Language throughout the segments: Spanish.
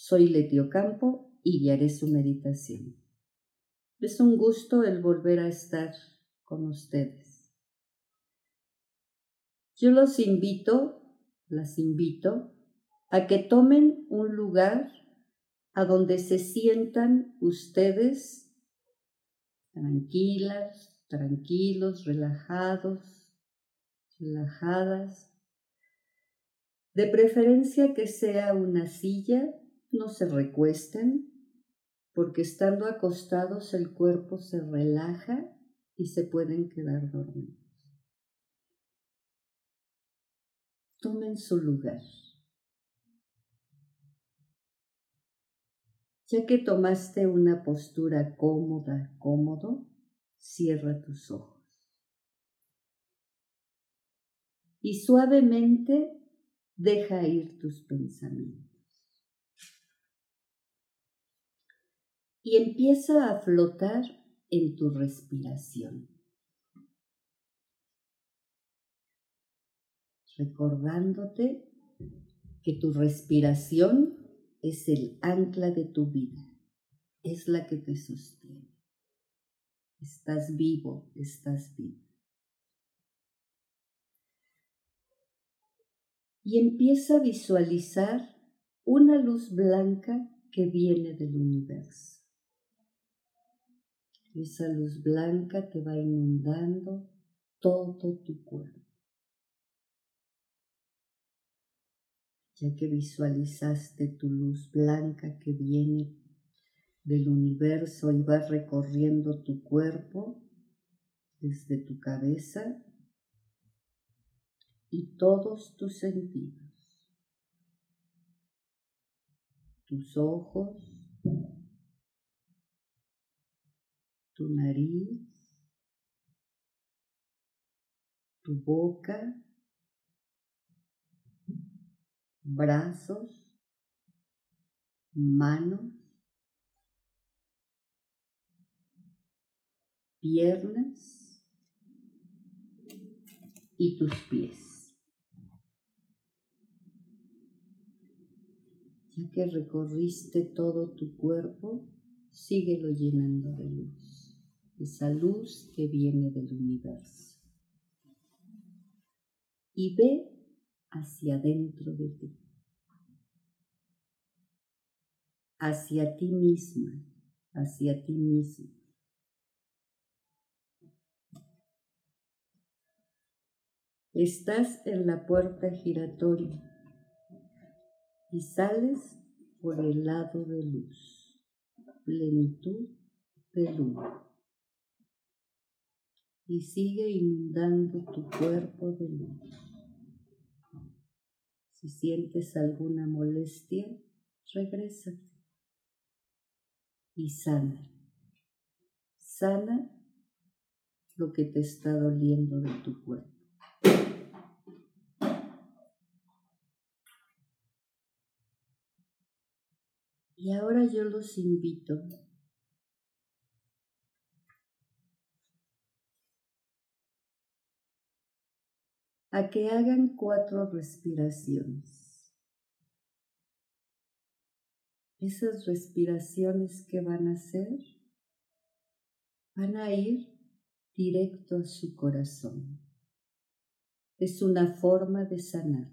Soy Letio Campo y guiaré su meditación. Es un gusto el volver a estar con ustedes. Yo los invito, las invito, a que tomen un lugar a donde se sientan ustedes tranquilas, tranquilos, relajados, relajadas. De preferencia que sea una silla, no se recuesten, porque estando acostados el cuerpo se relaja y se pueden quedar dormidos. Tomen su lugar. Ya que tomaste una postura cómoda, cómodo, cierra tus ojos. Y suavemente deja ir tus pensamientos. Y empieza a flotar en tu respiración. Recordándote que tu respiración es el ancla de tu vida, es la que te sostiene. Estás vivo, estás vivo. Y empieza a visualizar una luz blanca que viene del universo. Esa luz blanca te va inundando todo tu cuerpo. ya que visualizaste tu luz blanca que viene del universo y va recorriendo tu cuerpo desde tu cabeza y todos tus sentidos, tus ojos, tu nariz, tu boca, brazos, manos, piernas y tus pies. Ya que recorriste todo tu cuerpo, síguelo llenando de luz, esa luz que viene del universo. Y ve hacia dentro de ti, hacia ti misma, hacia ti mismo. Estás en la puerta giratoria y sales por el lado de luz, plenitud de luz. Y sigue inundando tu cuerpo de luz. Si sientes alguna molestia, regresa y sana. Sana lo que te está doliendo de tu cuerpo. Y ahora yo los invito a que hagan cuatro respiraciones. Esas respiraciones que van a hacer van a ir directo a su corazón. Es una forma de sanar.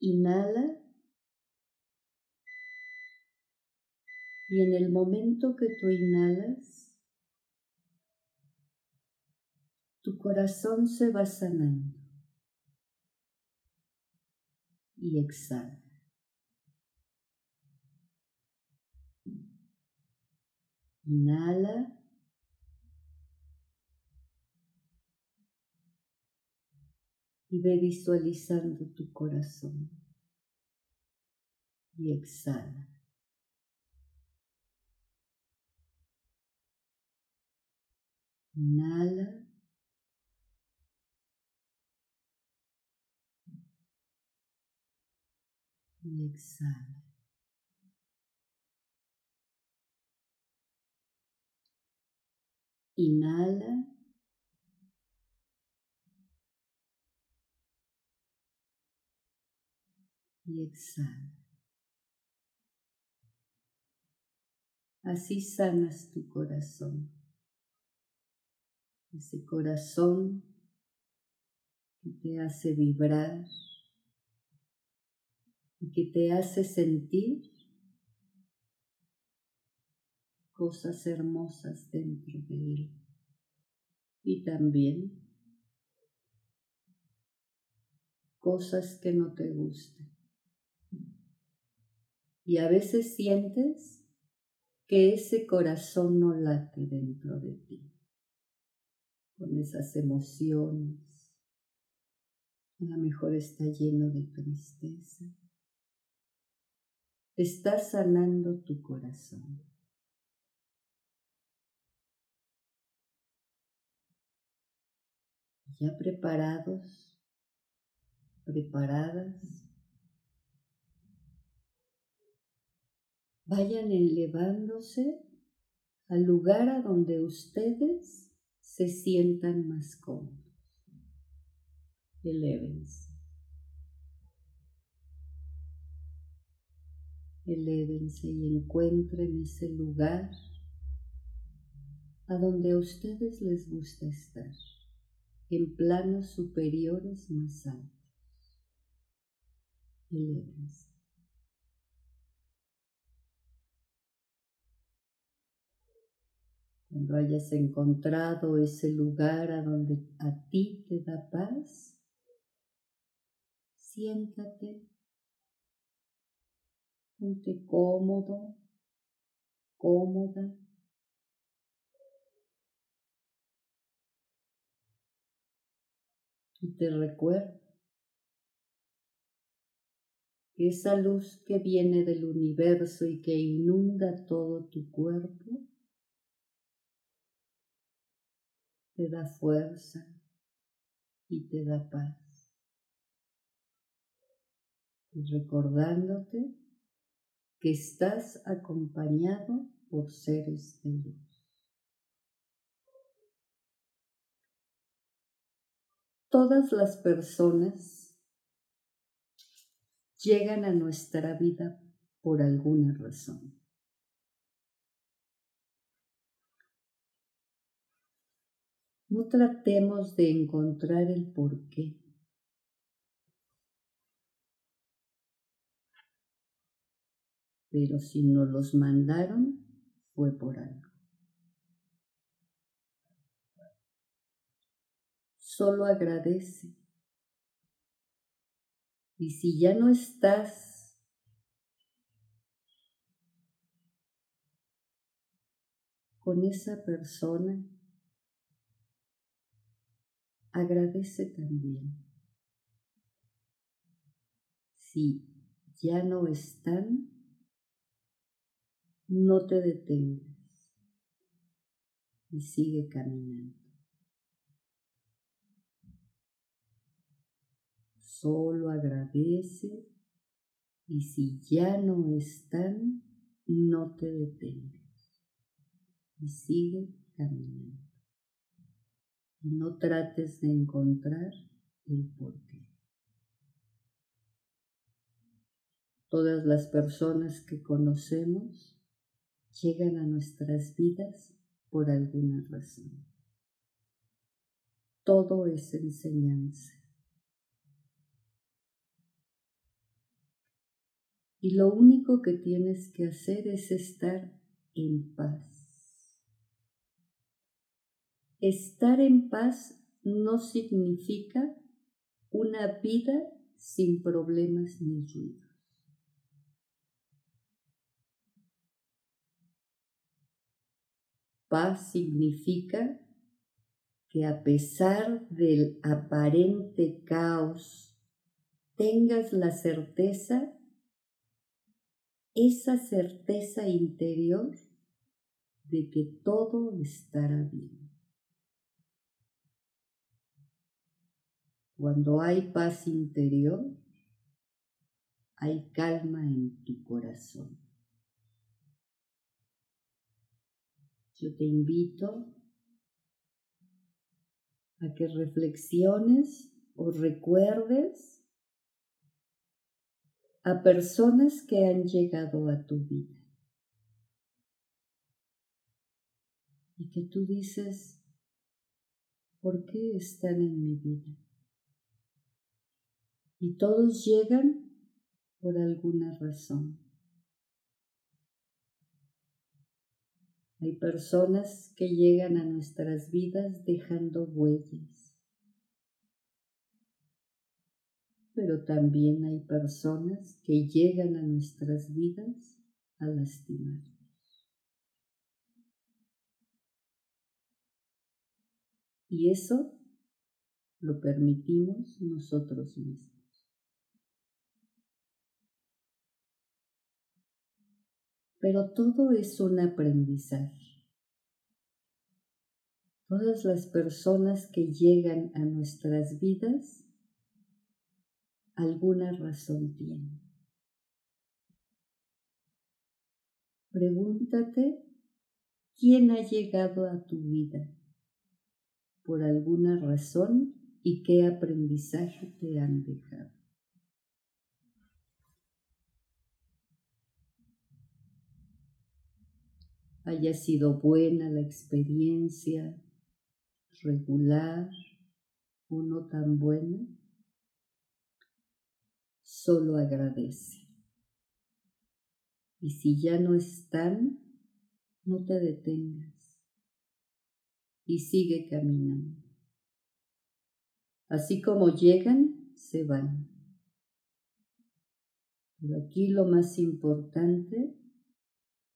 Inhala Y en el momento que tú inhalas, tu corazón se va sanando. Y exhala. Inhala. y ve visualizando tu corazón. Y exhala. Inhala. Y exhala. Inhala. Y exhala. Así sanas tu corazón. Ese corazón que te hace vibrar y que te hace sentir cosas hermosas dentro de él. Y también cosas que no te gustan. Y a veces sientes que ese corazón no late dentro de ti, con esas emociones. A lo mejor está lleno de tristeza. Estás sanando tu corazón. ya preparados, preparadas, vayan elevándose al lugar a donde ustedes se sientan más cómodos. Elévense. Elévense y encuentren ese lugar a donde a ustedes les gusta estar en planos superiores más altos. Elévense. Cuando hayas encontrado ese lugar a donde a ti te da paz, siéntate, ponte cómodo, cómoda. Y te recuerdo que esa luz que viene del universo y que inunda todo tu cuerpo te da fuerza y te da paz. Y recordándote que estás acompañado por seres de luz. todas las personas llegan a nuestra vida por alguna razón. No tratemos de encontrar el porqué. Pero si nos los mandaron, fue por algo. solo agradece. Y si ya no estás con esa persona, agradece también. Si ya no están, no te detengas y sigue caminando. solo agradece y si ya no están, no te detengas y sigue caminando. No trates de encontrar el porqué. Todas las personas que conocemos llegan a nuestras vidas por alguna razón. Todo es enseñanza. Y lo único que tienes que hacer es estar en paz. Estar en paz no significa una vida sin problemas ni ruidos. Paz significa que a pesar del aparente caos tengas la certeza, esa certeza interior de que todo estará bien. Cuando hay paz interior, hay calma en tu corazón. Yo te invito a que reflexiones o recuerdes a personas que han llegado a tu vida. Y que tú dices, ¿por qué están en mi vida? Y todos llegan por alguna razón. Hay personas que llegan a nuestras vidas dejando huellas, pero también hay personas que llegan a nuestras vidas a lastimarnos. Y eso lo permitimos nosotros mismos. Pero todo es un aprendizaje. Todas las personas que llegan a nuestras vidas, alguna razón tienen. Pregúntate quién ha llegado a tu vida por alguna razón y qué aprendizaje te han dejado. Haya sido buena la experiencia, regular o no tan buena, solo agradece. Y si ya no están, no te detengas y sigue caminando. Así como llegan, se van. Pero aquí lo más importante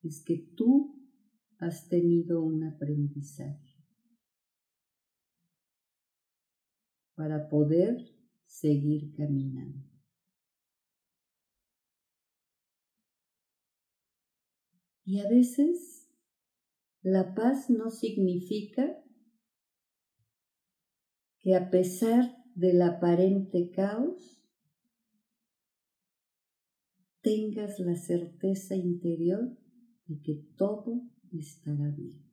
es que tú has tenido un aprendizaje para poder seguir caminando. Y a veces la paz no significa que a pesar del aparente caos, tengas la certeza interior de que todo estará bien.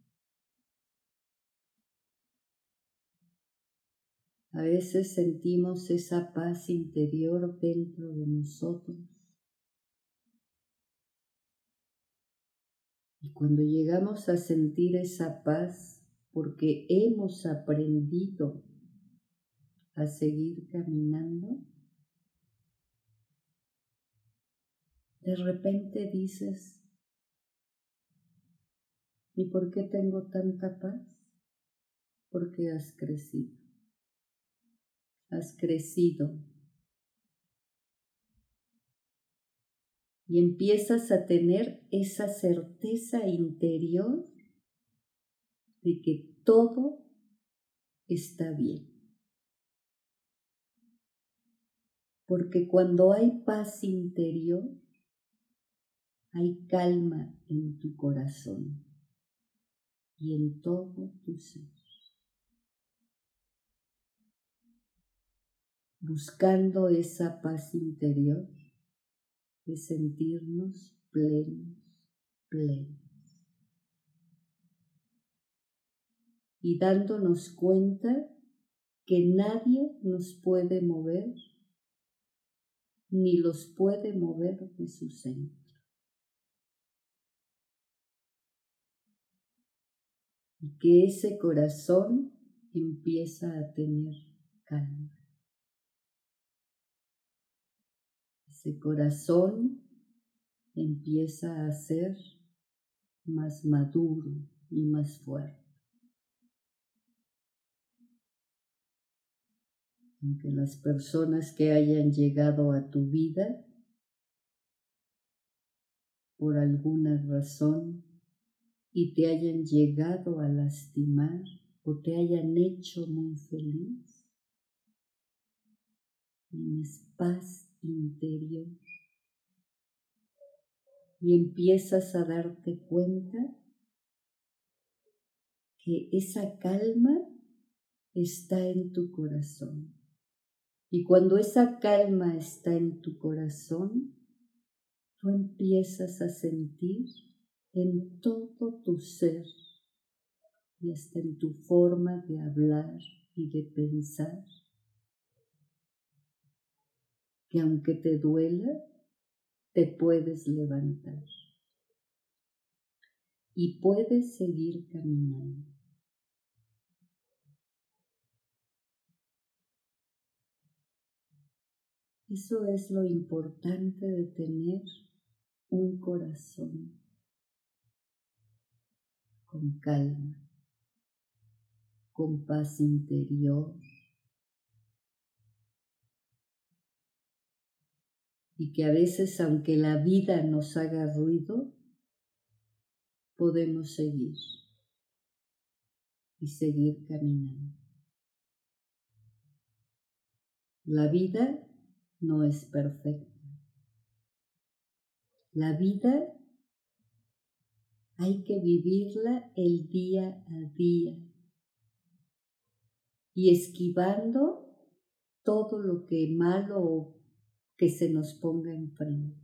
A veces sentimos esa paz interior dentro de nosotros. Y cuando llegamos a sentir esa paz porque hemos aprendido a seguir caminando, de repente dices, ¿Y por qué tengo tanta paz? Porque has crecido. Has crecido. Y empiezas a tener esa certeza interior de que todo está bien. Porque cuando hay paz interior, hay calma en tu corazón y en todo tu ser. Buscando esa paz interior de sentirnos plenos, plenos. Y dándonos cuenta que nadie nos puede mover ni los puede mover de su centro. Y que ese corazón empieza a tener calma. Ese corazón empieza a ser más maduro y más fuerte. Aunque las personas que hayan llegado a tu vida por alguna razón y te hayan llegado a lastimar o te hayan hecho muy feliz. Tienes paz interior y empiezas a darte cuenta que esa calma está en tu corazón. Y cuando esa calma está en tu corazón, tú empiezas a sentir en todo tu ser y hasta en tu forma de hablar y de pensar, que aunque te duela, te puedes levantar y puedes seguir caminando. Eso es lo importante de tener un corazón con calma, con paz interior y que a veces aunque la vida nos haga ruido, podemos seguir y seguir caminando. La vida no es perfecta. La vida hay que vivirla el día a día y esquivando todo lo que malo que se nos ponga enfrente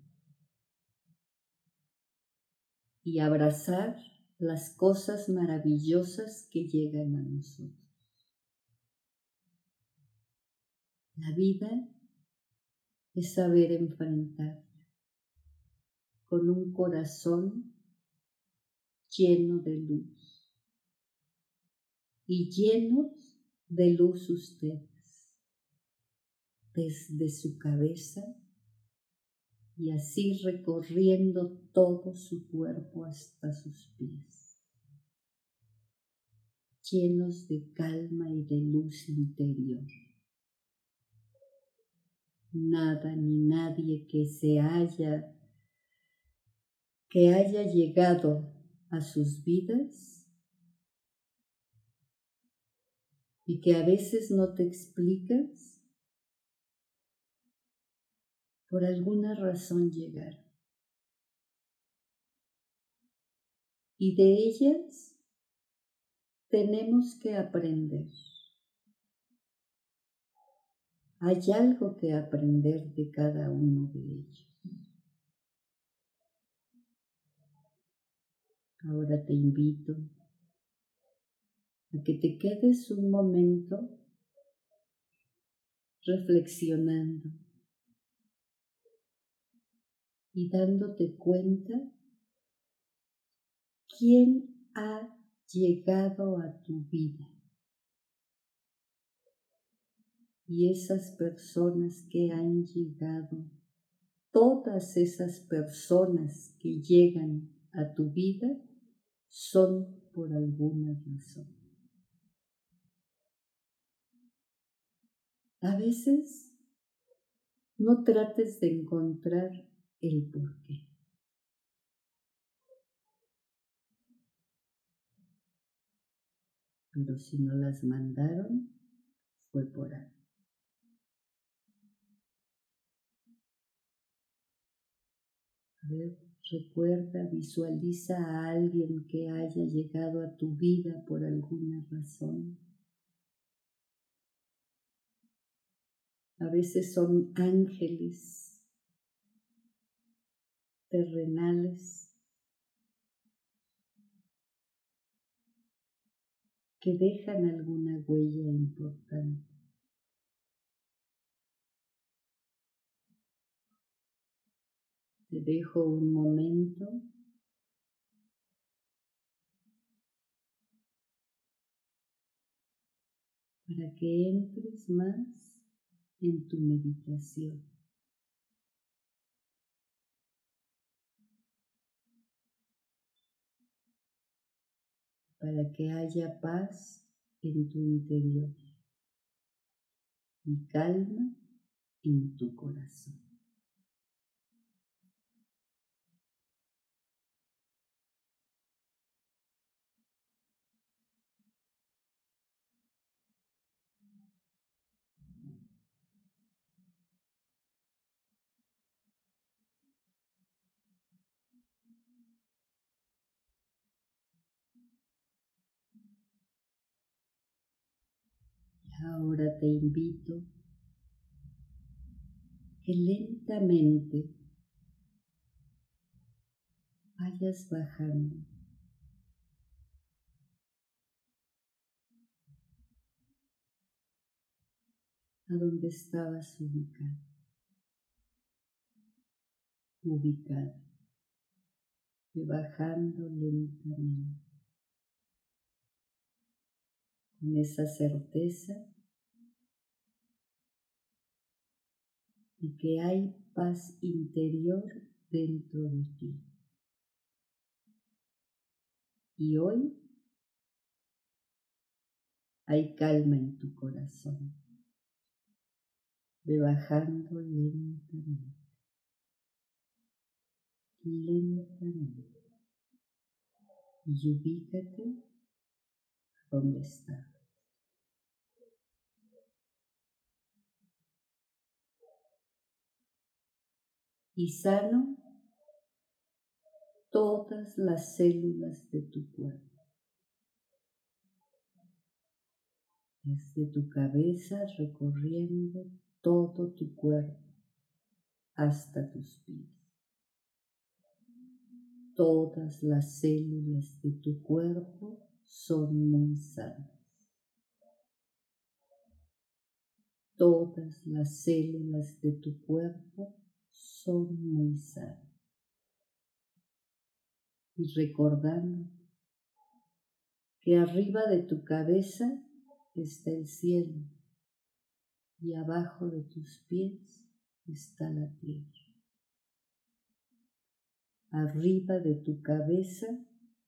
y abrazar las cosas maravillosas que llegan a nosotros. La vida es saber enfrentar con un corazón lleno de luz. Y llenos de luz ustedes, desde su cabeza y así recorriendo todo su cuerpo hasta sus pies, llenos de calma y de luz interior. Nada ni nadie que se haya que haya llegado a sus vidas y que a veces no te explicas por alguna razón llegar. Y de ellas tenemos que aprender. Hay algo que aprender de cada uno de ellos. Ahora te invito a que te quedes un momento reflexionando y dándote cuenta quién ha llegado a tu vida. Y esas personas que han llegado, todas esas personas que llegan a tu vida son por alguna razón. A veces no trates de encontrar el porqué. Pero si no las mandaron, fue por algo. Recuerda, visualiza a alguien que haya llegado a tu vida por alguna razón. A veces son ángeles terrenales que dejan alguna huella importante. Te dejo un momento para que entres más en tu meditación. Para que haya paz en tu interior y calma en tu corazón. Ahora te invito que lentamente vayas bajando. A donde estabas ubicado, ubicado, y bajando lentamente, con esa certeza de que hay paz interior dentro de ti. Y hoy hay calma en tu corazón. Ve bajando lentamente, lentamente. Y ubícate donde estás. Y sano todas las células de tu cuerpo. Desde tu cabeza recorriendo todo tu cuerpo hasta tus pies. Todas las células de tu cuerpo son muy sanas. Todas las células de tu cuerpo son muy sanas. Y recordando que arriba de tu cabeza está el cielo y abajo de tus pies está la tierra. Arriba de tu cabeza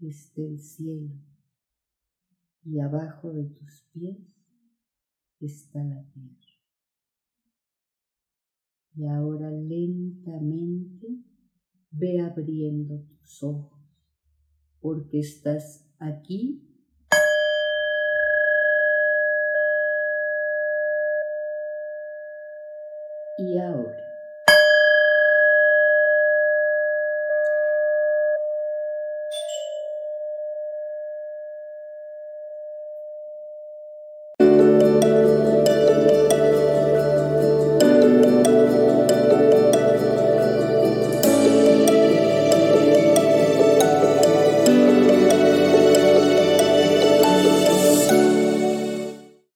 está el cielo y abajo de tus pies está la tierra. Y ahora lentamente ve abriendo tus ojos porque estás aquí y ahora.